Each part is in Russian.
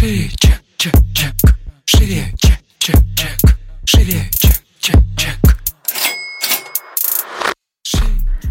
Шире, чек, чек, чек. Шире, чек, чек, чек. Шире, чек, чек, чек.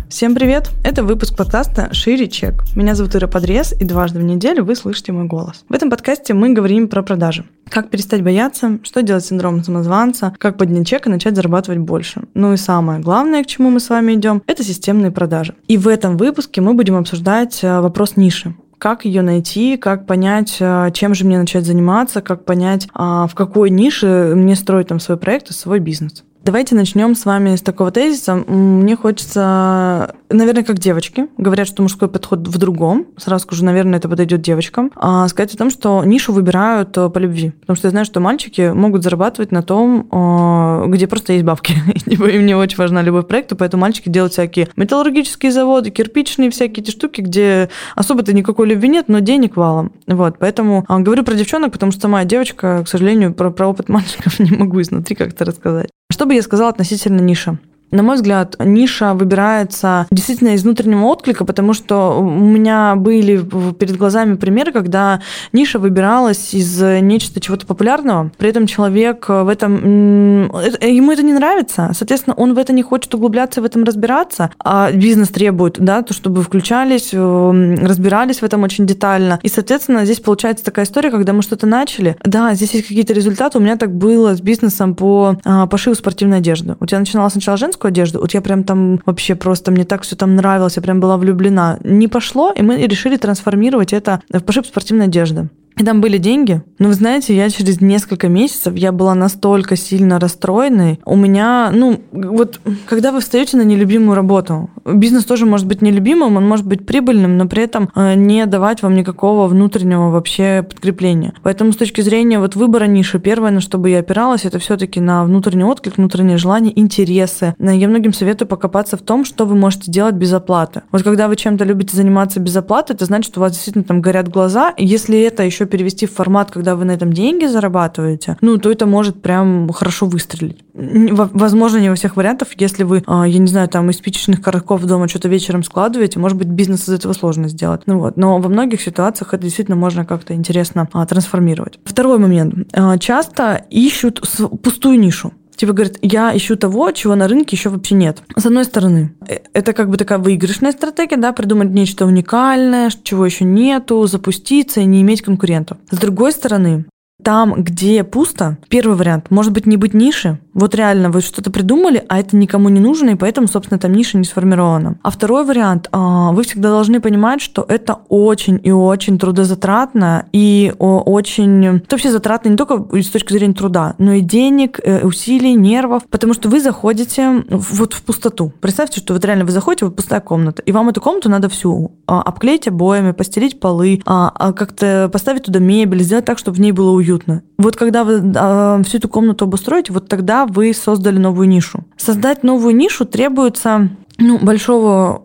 Всем привет! Это выпуск подкаста «Шире чек». Меня зовут Ира Подрез, и дважды в неделю вы слышите мой голос. В этом подкасте мы говорим про продажи. Как перестать бояться, что делать с синдромом самозванца, как поднять чек и начать зарабатывать больше. Ну и самое главное, к чему мы с вами идем, это системные продажи. И в этом выпуске мы будем обсуждать э, вопрос ниши как ее найти, как понять, э, чем же мне начать заниматься, как понять, а, в какой нише мне строить там свой проект и свой бизнес. Давайте начнем с вами с такого тезиса. Мне хочется, наверное, как девочки, говорят, что мужской подход в другом. Сразу скажу, наверное, это подойдет девочкам. А сказать о том, что нишу выбирают э, по любви. Потому что я знаю, что мальчики могут зарабатывать на том, э, где просто есть бабки. Им не очень важна любовь к проекту, поэтому мальчики делают всякие металлургические заводы, кирпичные всякие эти штуки, где особо-то никакой любви нет, но денег валом. Вот, поэтому а, говорю про девчонок, потому что сама девочка, к сожалению, про, про опыт мальчиков не могу изнутри как-то рассказать. Что бы я сказала относительно ниши? На мой взгляд, ниша выбирается действительно из внутреннего отклика, потому что у меня были перед глазами примеры, когда ниша выбиралась из нечто чего-то популярного, при этом человек в этом... Ему это не нравится, соответственно, он в это не хочет углубляться, в этом разбираться, а бизнес требует, да, то, чтобы включались, разбирались в этом очень детально. И, соответственно, здесь получается такая история, когда мы что-то начали, да, здесь есть какие-то результаты, у меня так было с бизнесом по а, пошиву спортивной одежды. У тебя начинала сначала женская женскую одежду, вот я прям там вообще просто, мне так все там нравилось, я прям была влюблена. Не пошло, и мы решили трансформировать это в пошив спортивной одежды. И там были деньги. Но вы знаете, я через несколько месяцев, я была настолько сильно расстроенной. У меня, ну, вот когда вы встаете на нелюбимую работу, бизнес тоже может быть нелюбимым, он может быть прибыльным, но при этом э, не давать вам никакого внутреннего вообще подкрепления. Поэтому с точки зрения вот выбора ниши, первое, на что бы я опиралась, это все-таки на внутренний отклик, внутренние желания, интересы. Я многим советую покопаться в том, что вы можете делать без оплаты. Вот когда вы чем-то любите заниматься без оплаты, это значит, что у вас действительно там горят глаза. Если это еще перевести в формат, когда вы на этом деньги зарабатываете, ну, то это может прям хорошо выстрелить. Возможно, не во всех вариантах. Если вы, а, я не знаю, там из спичечных коробков дома что-то вечером складываете, может быть, бизнес из этого сложно сделать. Ну вот. Но во многих ситуациях это действительно можно как-то интересно а, трансформировать. Второй момент. А, часто ищут пустую нишу. Типа говорят, я ищу того, чего на рынке еще вообще нет. С одной стороны, э, это как бы такая выигрышная стратегия, да, придумать нечто уникальное, чего еще нету, запуститься и не иметь конкурентов. С другой стороны, там, где пусто, первый вариант, может быть, не быть ниши. Вот реально вы что-то придумали, а это никому не нужно, и поэтому, собственно, там ниша не сформирована. А второй вариант, а, вы всегда должны понимать, что это очень и очень трудозатратно, и очень... Это вообще затратно не только с точки зрения труда, но и денег, э, усилий, нервов, потому что вы заходите вот в пустоту. Представьте, что вот реально вы заходите, вот пустая комната, и вам эту комнату надо всю а, обклеить обоями, постелить полы, а, как-то поставить туда мебель, сделать так, чтобы в ней было уютно уютно. Вот когда вы э, всю эту комнату обустроите, вот тогда вы создали новую нишу. Создать новую нишу требуется ну, большого,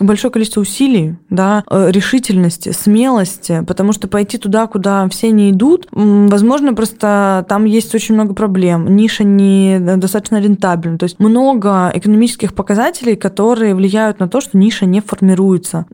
большое количество усилий, да, э, решительности, смелости, потому что пойти туда, куда все не идут, возможно, просто там есть очень много проблем, ниша не достаточно рентабельна, то есть много экономических показателей, которые влияют на то, что ниша не формируется.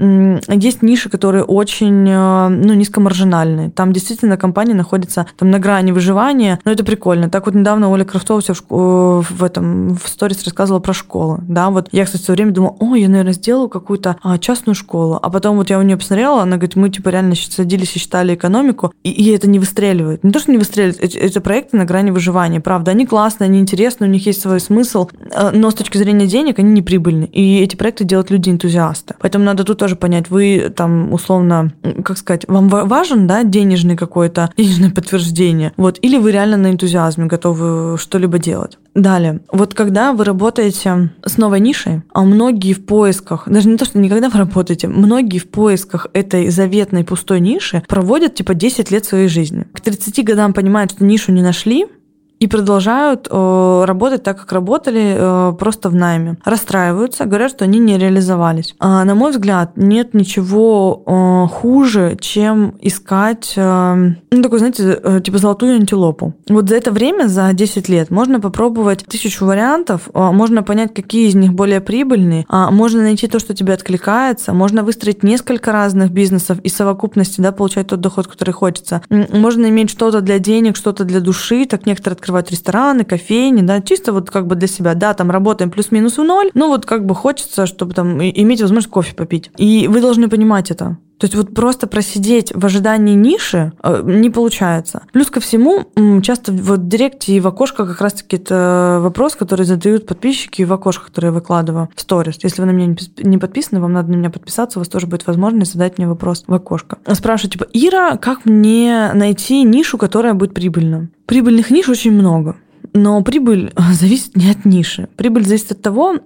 Есть ниши, которые очень э, ну, низкомаржинальные, там действительно компания находится там на грани выживания, но это прикольно. Так вот недавно Оля Крафтова в, в этом в сторис рассказывала про школы, да, вот я, кстати, время думала, о, я, наверное, сделаю какую-то а, частную школу. А потом вот я у нее посмотрела, она говорит, мы типа реально садились и считали экономику, и, и это не выстреливает. Не то, что не выстреливает, эти, эти проекты на грани выживания, правда. Они классные, они интересные, у них есть свой смысл, а, но с точки зрения денег они не прибыльны. И эти проекты делают люди-энтузиасты. Поэтому надо тут тоже понять, вы там условно, как сказать, вам важен, да, денежный какой-то, денежное подтверждение, вот, или вы реально на энтузиазме готовы что-либо делать. Далее, вот когда вы работаете с новой нишей, а многие в поисках, даже не то, что никогда вы работаете, многие в поисках этой заветной пустой ниши проводят типа 10 лет своей жизни. К 30 годам понимают, что нишу не нашли, и продолжают э, работать так, как работали, э, просто в найме. Расстраиваются, говорят, что они не реализовались. А, на мой взгляд, нет ничего э, хуже, чем искать, э, ну, такой, знаете, э, типа золотую антилопу. Вот за это время, за 10 лет, можно попробовать тысячу вариантов, э, можно понять, какие из них более прибыльные, э, можно найти то, что тебе откликается, можно выстроить несколько разных бизнесов и совокупности, да, получать тот доход, который хочется. Можно иметь что-то для денег, что-то для души, так некоторые открывать рестораны, кофейни, да, чисто вот как бы для себя, да, там работаем плюс-минус в ноль, но вот как бы хочется, чтобы там иметь возможность кофе попить. И вы должны понимать это. То есть вот просто просидеть в ожидании ниши э, не получается. Плюс ко всему, часто вот в директе и в окошках как раз-таки это вопрос, который задают подписчики в окошках, которые я выкладываю в сторис. Если вы на меня не подписаны, вам надо на меня подписаться, у вас тоже будет возможность задать мне вопрос в окошко. Спрашиваю, типа, Ира, как мне найти нишу, которая будет прибыльна? Прибыльных ниш очень много. Но прибыль зависит не от ниши. Прибыль зависит от того,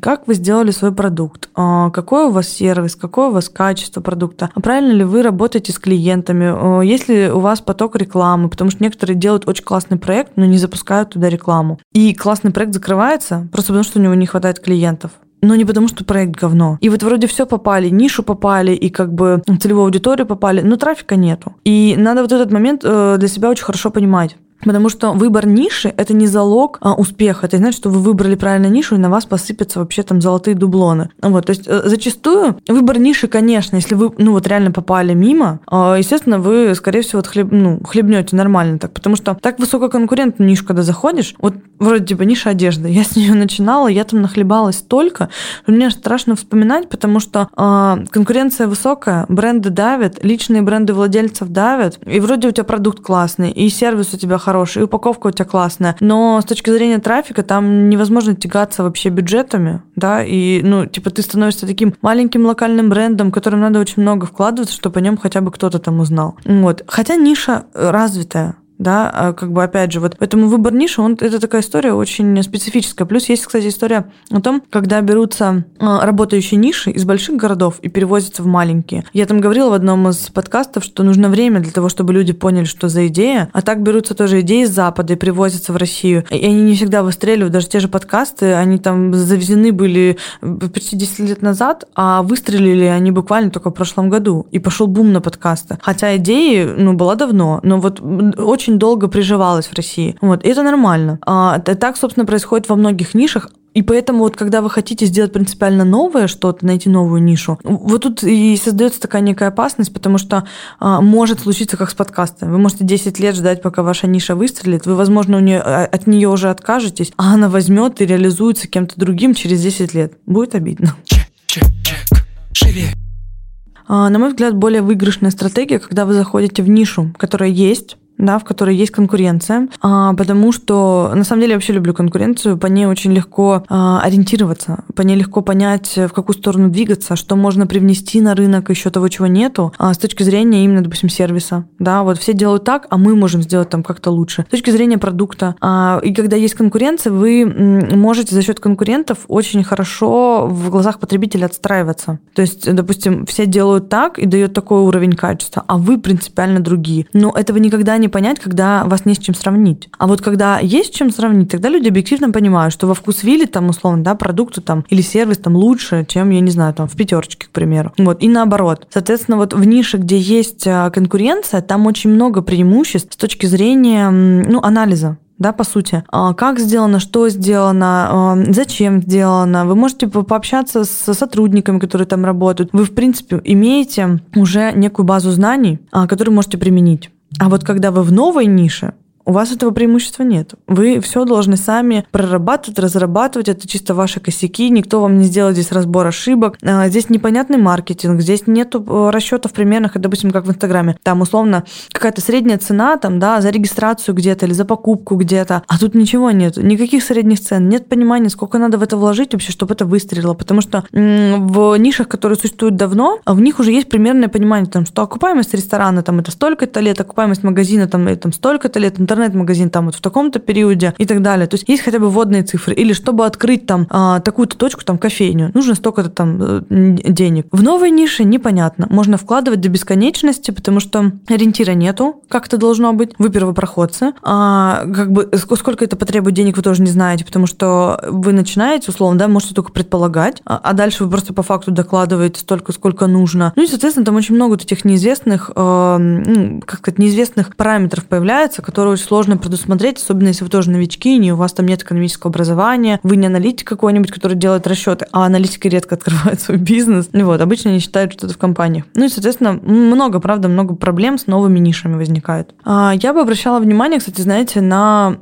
как вы сделали свой продукт, а, какой у вас сервис, какое у вас качество продукта, а правильно ли вы работаете с клиентами, есть ли у вас поток рекламы, потому что некоторые делают очень классный проект, но не запускают туда рекламу. И классный проект закрывается просто потому, что у него не хватает клиентов но не потому, что проект говно. И вот вроде все попали, нишу попали, и как бы целевую аудиторию попали, но трафика нету. И надо вот этот момент э, для себя очень хорошо понимать. Потому что выбор ниши – это не залог а, успеха. Это значит, что вы выбрали правильную нишу, и на вас посыпятся вообще там золотые дублоны. Вот, то есть э, зачастую выбор ниши, конечно, если вы ну вот реально попали мимо, э, естественно, вы, скорее всего, хлеб, ну, хлебнете нормально так. Потому что так высококонкурентную нишу, когда заходишь, вот вроде типа ниша одежды, я с нее начинала, я там нахлебалась столько, что мне страшно вспоминать, потому что э, конкуренция высокая, бренды давят, личные бренды владельцев давят, и вроде у тебя продукт классный, и сервис у тебя хороший, хороший, и упаковка у тебя классная. Но с точки зрения трафика там невозможно тягаться вообще бюджетами, да, и, ну, типа, ты становишься таким маленьким локальным брендом, которым надо очень много вкладываться, чтобы о нем хотя бы кто-то там узнал. Вот. Хотя ниша развитая, да, а как бы опять же, вот поэтому выбор ниши, он, это такая история очень специфическая. Плюс есть, кстати, история о том, когда берутся а, работающие ниши из больших городов и перевозятся в маленькие. Я там говорила в одном из подкастов, что нужно время для того, чтобы люди поняли, что за идея, а так берутся тоже идеи из Запада и привозятся в Россию. И они не всегда выстреливают, даже те же подкасты, они там завезены были почти 10 лет назад, а выстрелили они буквально только в прошлом году. И пошел бум на подкасты. Хотя идеи, ну, была давно, но вот очень очень долго приживалась в России. Вот, и это нормально. А, так, собственно, происходит во многих нишах. И поэтому вот когда вы хотите сделать принципиально новое что-то, найти новую нишу, вот тут и создается такая некая опасность, потому что а, может случиться как с подкастом. Вы можете 10 лет ждать, пока ваша ниша выстрелит. Вы, возможно, у нее, а, от нее уже откажетесь, а она возьмет и реализуется кем-то другим через 10 лет. Будет обидно. Чек, чек. А, на мой взгляд, более выигрышная стратегия, когда вы заходите в нишу, которая есть, да, в которой есть конкуренция, а, потому что на самом деле я вообще люблю конкуренцию, по ней очень легко а, ориентироваться, по ней легко понять, в какую сторону двигаться, что можно привнести на рынок еще того, чего нету, а, с точки зрения именно, допустим, сервиса, да, вот все делают так, а мы можем сделать там как-то лучше. С точки зрения продукта, и когда есть конкуренция, вы можете за счет конкурентов очень хорошо в глазах потребителя отстраиваться. То есть, допустим, все делают так и дают такой уровень качества, а вы принципиально другие. Но этого никогда не понять, когда вас не с чем сравнить. А вот когда есть с чем сравнить, тогда люди объективно понимают, что во вкус вилли там условно, да, продукты там или сервис там лучше, чем, я не знаю, там в пятерочке, к примеру. Вот, и наоборот. Соответственно, вот в нише, где есть а, конкуренция, там очень много преимуществ с точки зрения, ну, анализа да, по сути. А как сделано, что сделано, а, зачем сделано. Вы можете пообщаться с сотрудниками, которые там работают. Вы, в принципе, имеете уже некую базу знаний, которую можете применить. А вот когда вы в новой нише, у вас этого преимущества нет. Вы все должны сами прорабатывать, разрабатывать. Это чисто ваши косяки. Никто вам не сделает здесь разбор ошибок. А, здесь непонятный маркетинг. Здесь нету э, расчетов примерных, допустим, как в Инстаграме. Там условно какая-то средняя цена там, да, за регистрацию где-то или за покупку где-то. А тут ничего нет. Никаких средних цен. Нет понимания, сколько надо в это вложить вообще, чтобы это выстрелило. Потому что в нишах, которые существуют давно, в них уже есть примерное понимание, там, что окупаемость ресторана там это столько-то лет, окупаемость магазина там, это, там столько-то лет, интернет-магазин там вот в таком-то периоде и так далее. То есть есть хотя бы вводные цифры. Или чтобы открыть там а, такую-то точку, там кофейню, нужно столько-то там э, денег. В новой нише непонятно. Можно вкладывать до бесконечности, потому что ориентира нету, как это должно быть. Вы первопроходцы. А, как бы сколько это потребует денег, вы тоже не знаете, потому что вы начинаете, условно, да, можете только предполагать, а, а дальше вы просто по факту докладываете столько, сколько нужно. Ну и, соответственно, там очень много вот этих неизвестных, э, как сказать, неизвестных параметров появляется, которые сложно предусмотреть, особенно если вы тоже новички, и у вас там нет экономического образования, вы не аналитик какой-нибудь, который делает расчеты, а аналитики редко открывают свой бизнес. И вот, обычно они считают что-то в компаниях. Ну и, соответственно, много, правда, много проблем с новыми нишами возникает. А, я бы обращала внимание, кстати, знаете, на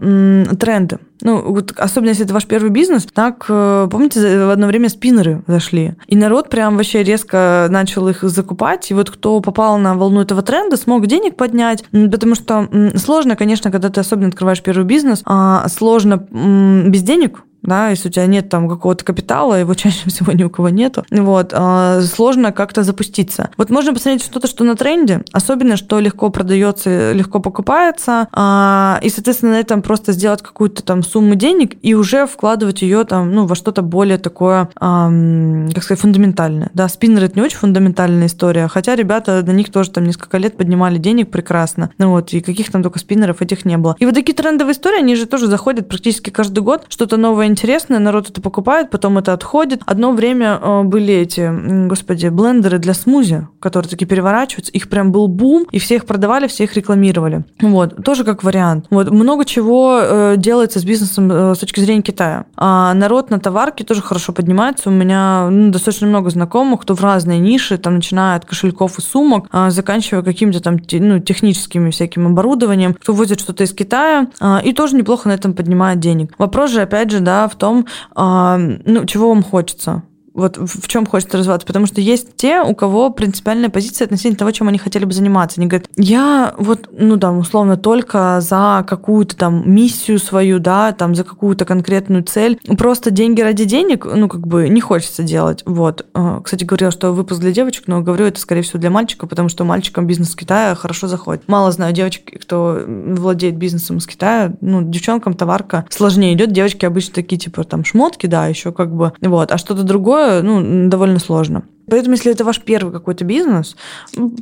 тренды. Ну, вот, особенно если это ваш первый бизнес, так, э, помните, в одно время спиннеры зашли. И народ прям вообще резко начал их закупать. И вот кто попал на волну этого тренда, смог денег поднять. Потому что сложно, конечно, когда ты особенно открываешь первый бизнес, а сложно без денег да, если у тебя нет там какого-то капитала, его чаще всего ни у кого нету, вот, а, сложно как-то запуститься. Вот можно посмотреть что-то, что на тренде, особенно, что легко продается, легко покупается, а, и, соответственно, на этом просто сделать какую-то там сумму денег и уже вкладывать ее там, ну, во что-то более такое, как сказать, фундаментальное. Да, спиннер это не очень фундаментальная история, хотя ребята на них тоже там несколько лет поднимали денег прекрасно, ну вот, и каких там только спиннеров этих не было. И вот такие трендовые истории, они же тоже заходят практически каждый год, что-то новое интересное, народ это покупает, потом это отходит. Одно время э, были эти, господи, блендеры для смузи, которые такие переворачиваются. Их прям был бум, и все их продавали, все их рекламировали. Вот, тоже как вариант. Вот, много чего э, делается с бизнесом э, с точки зрения Китая. А народ на товарке тоже хорошо поднимается. У меня ну, достаточно много знакомых, кто в разные ниши, там, начиная от кошельков и сумок, а, заканчивая каким-то там ну, техническими всяким оборудованием, кто возит что-то из Китая, а, и тоже неплохо на этом поднимает денег. Вопрос же, опять же, да, в том, ну, чего вам хочется вот в чем хочется развиваться, потому что есть те, у кого принципиальная позиция относительно того, чем они хотели бы заниматься. Они говорят, я вот, ну да, условно, только за какую-то там миссию свою, да, там за какую-то конкретную цель. Просто деньги ради денег, ну, как бы не хочется делать. Вот. А, кстати, говорила, что выпуск для девочек, но говорю это, скорее всего, для мальчиков, потому что мальчикам бизнес в Китае хорошо заходит. Мало знаю девочек, кто владеет бизнесом из Китая. Ну, девчонкам товарка сложнее идет. Девочки обычно такие, типа, там, шмотки, да, еще как бы, вот. А что-то другое ну, довольно сложно. Поэтому, если это ваш первый какой-то бизнес,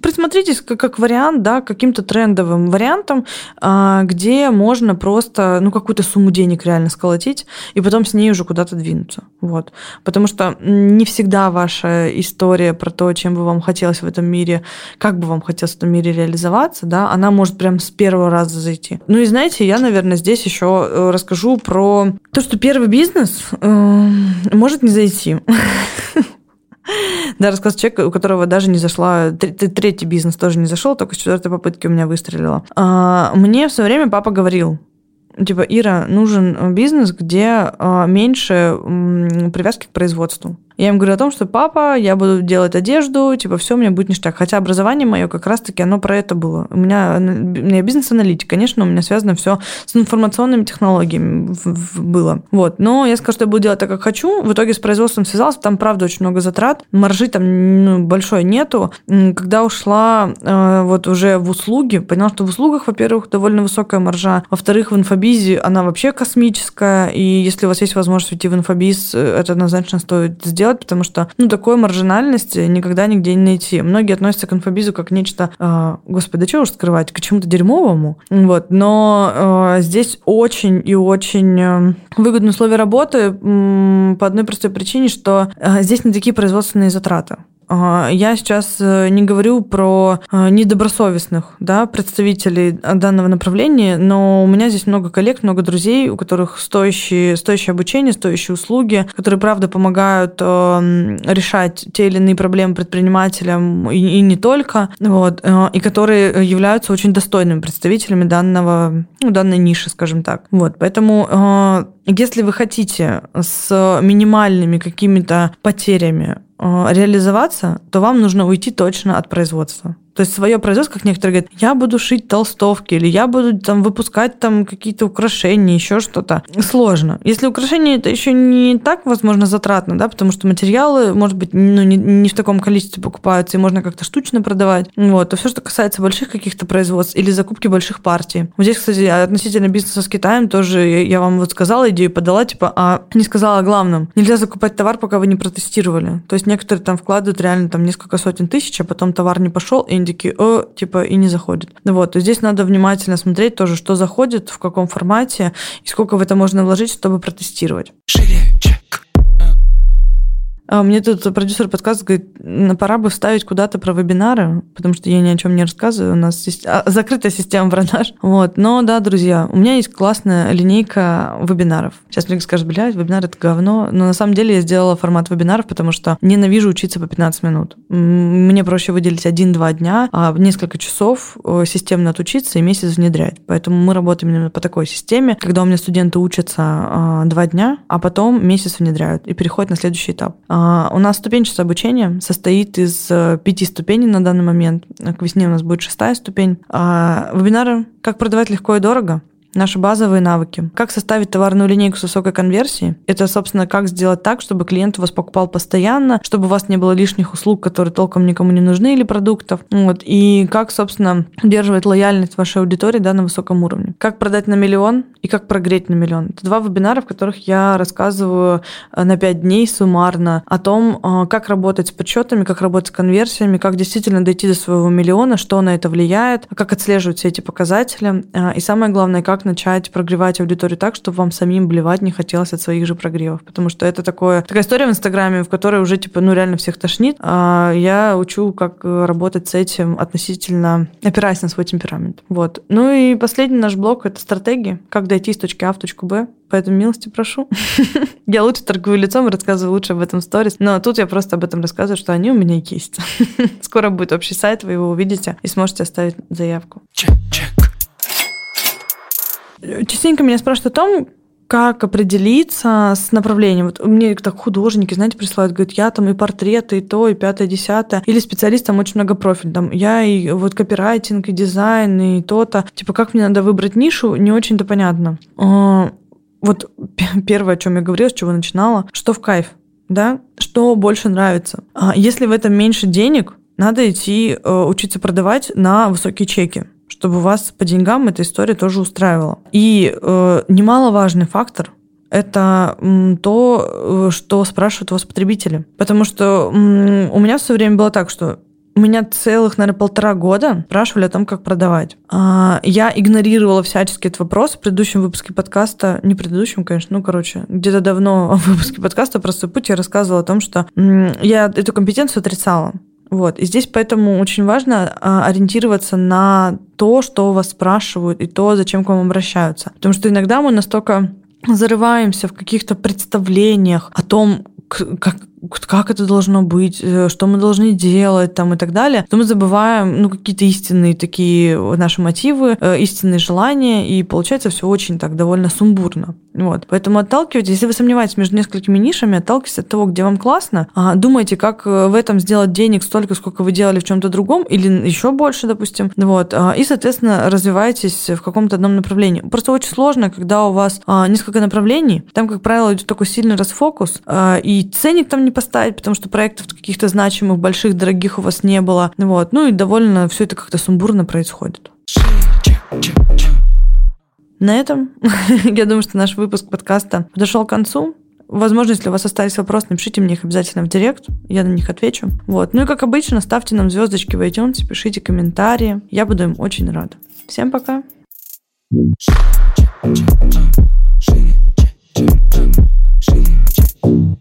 присмотритесь как, как вариант, да, каким-то трендовым вариантом, а, где можно просто, ну, какую-то сумму денег реально сколотить, и потом с ней уже куда-то двинуться. Вот. Потому что не всегда ваша история про то, чем бы вам хотелось в этом мире, как бы вам хотелось в этом мире реализоваться, да, она может прям с первого раза зайти. Ну и знаете, я, наверное, здесь еще э, расскажу про то, что первый бизнес э, может не зайти. Да, рассказ человека, у которого даже не зашла, третий бизнес тоже не зашел, только с четвертой попытки у меня выстрелила. Мне все время папа говорил, типа, Ира, нужен бизнес, где а, меньше привязки к производству. Я им говорю о том, что папа, я буду делать одежду, типа, все, у меня будет ништяк. Хотя образование мое как раз-таки, оно про это было. У меня, у меня бизнес-аналитик, конечно, у меня связано все с информационными технологиями было. Вот. Но я скажу, что я буду делать так, как хочу. В итоге с производством связался, там, правда, очень много затрат. Маржи там ну, большой нету. Когда ушла э, вот уже в услуги, поняла, что в услугах, во-первых, довольно высокая маржа. Во-вторых, в инфобизе она вообще космическая. И если у вас есть возможность уйти в инфобиз, э, это однозначно стоит сделать делать, потому что, ну, такой маржинальности никогда нигде не найти. Многие относятся к инфобизу как нечто, э, господи, чего уж скрывать, к чему-то дерьмовому. Вот. Но э, здесь очень и очень э, выгодные условия работы по одной простой причине, что э, здесь не такие производственные затраты. Я сейчас э, не говорю про э, недобросовестных да, представителей данного направления, но у меня здесь много коллег, много друзей, у которых стоящие, стоящее обучение, стоящие услуги, которые, правда, помогают э, решать те или иные проблемы предпринимателям и, и не только, вот, и которые являются очень достойными представителями данного, ну, данной ниши, скажем так. Вот, поэтому если вы хотите с минимальными какими-то потерями Э, реализоваться, то вам нужно уйти точно от производства. То есть свое производство, как некоторые говорят, я буду шить толстовки, или я буду там выпускать там какие-то украшения, еще что-то. Сложно. Если украшения, это еще не так, возможно, затратно, да, потому что материалы, может быть, ну, не, не в таком количестве покупаются, и можно как-то штучно продавать. Вот. А все, что касается больших каких-то производств или закупки больших партий. Вот здесь, кстати, относительно бизнеса с Китаем тоже я вам вот сказала идею, подала, типа, а не сказала о главном. Нельзя закупать товар, пока вы не протестировали. То есть некоторые там вкладывают реально там несколько сотен тысяч, а потом товар не пошел, и такие, о, типа, и не заходит. Вот, и здесь надо внимательно смотреть тоже, что заходит, в каком формате, и сколько в это можно вложить, чтобы протестировать. Шире, мне тут продюсер «Ну, пора бы вставить куда-то про вебинары, потому что я ни о чем не рассказываю, у нас сис- а, закрытая система продаж. Вот. Но да, друзья, у меня есть классная линейка вебинаров. Сейчас мне скажут, блядь, вебинар это говно. Но на самом деле я сделала формат вебинаров, потому что ненавижу учиться по 15 минут. Мне проще выделить один-два дня, а несколько часов э, системно отучиться и месяц внедрять. Поэтому мы работаем именно по такой системе, когда у меня студенты учатся а, два дня, а потом месяц внедряют и переходят на следующий этап. А, У нас ступенчатое обучение состоит из э, пяти ступеней на данный момент. К весне у нас будет шестая ступень. А, Вебинары «Как продавать легко и дорого», Наши базовые навыки. Как составить товарную линейку с высокой конверсией? Это, собственно, как сделать так, чтобы клиент вас покупал постоянно, чтобы у вас не было лишних услуг, которые толком никому не нужны, или продуктов. Вот. И как, собственно, удерживать лояльность вашей аудитории да, на высоком уровне. Как продать на миллион и как прогреть на миллион. Это два вебинара, в которых я рассказываю э, на 5 дней суммарно о том, э, как работать с подсчетами, как работать с конверсиями, как действительно дойти до своего миллиона, что на это влияет, как отслеживать все эти показатели. Э, И самое главное, как начать прогревать аудиторию так, чтобы вам самим блевать не хотелось от своих же прогревов. Потому что это такое, такая история в Инстаграме, в которой уже типа, ну реально всех тошнит. А я учу, как э, работать с этим относительно, опираясь на свой темперамент. Вот. Ну и последний наш блок — это стратегии. Как дойти с точки А в точку Б. Поэтому милости прошу. Я лучше торгую лицом и рассказываю лучше об этом сторис. Но тут я просто об этом рассказываю, что они у меня есть. Скоро будет общий сайт, вы его увидите и сможете оставить заявку. Чек, чек. Частенько меня спрашивают о том, как определиться с направлением. Вот мне так художники, знаете, присылают, говорят, я там и портреты, и то, и пятое, десятое. Или специалист там очень много профиль. Там я и вот копирайтинг, и дизайн, и то-то. Типа, как мне надо выбрать нишу, не очень-то понятно. А, Вот первое, о чем я говорила, с чего начинала, что в кайф, да, что больше нравится. А Если в этом меньше денег, надо идти э, учиться продавать на высокие чеки чтобы вас по деньгам эта история тоже устраивала. И э, немаловажный фактор это то, э, что спрашивают у вас потребители. Потому что у меня все время было так, что меня целых, наверное, полтора года спрашивали о том, как продавать. А, Я игнорировала всячески этот вопрос. В предыдущем выпуске подкаста, не предыдущем, конечно, ну, короче, где-то давно в выпуске подкаста «Простой путь» я рассказывала о том, что я эту компетенцию отрицала. Вот. И здесь поэтому очень важно а, ориентироваться на то, что у вас спрашивают, и то, зачем к вам обращаются. Потому что иногда мы настолько зарываемся в каких-то представлениях о том, как, как это должно быть, э, что мы должны делать там и так далее, то мы забываем ну, какие-то истинные такие наши мотивы, э, истинные желания, и получается все очень так довольно сумбурно. Вот. Поэтому отталкивайтесь, если вы сомневаетесь между несколькими нишами, отталкивайтесь от того, где вам классно, а, думайте, как э, в этом сделать денег столько, сколько вы делали в чем-то другом, или еще больше, допустим. Вот. а, И, соответственно, развивайтесь в каком-то одном направлении. Просто очень сложно, когда у вас а, несколько направлений, там, как правило, идет такой сильный расфокус, и ценник там не поставить, потому что проектов каких-то значимых, больших, дорогих у вас не было. Вот. Ну и довольно все это как-то сумбурно происходит. На этом, я думаю, что наш выпуск подкаста подошел к концу. Возможно, если у вас остались вопросы, напишите мне их обязательно в директ, я на них отвечу. Вот. Ну и как обычно, ставьте нам звездочки в iTunes, пишите комментарии. Я буду им очень рада. Всем пока! Shake it.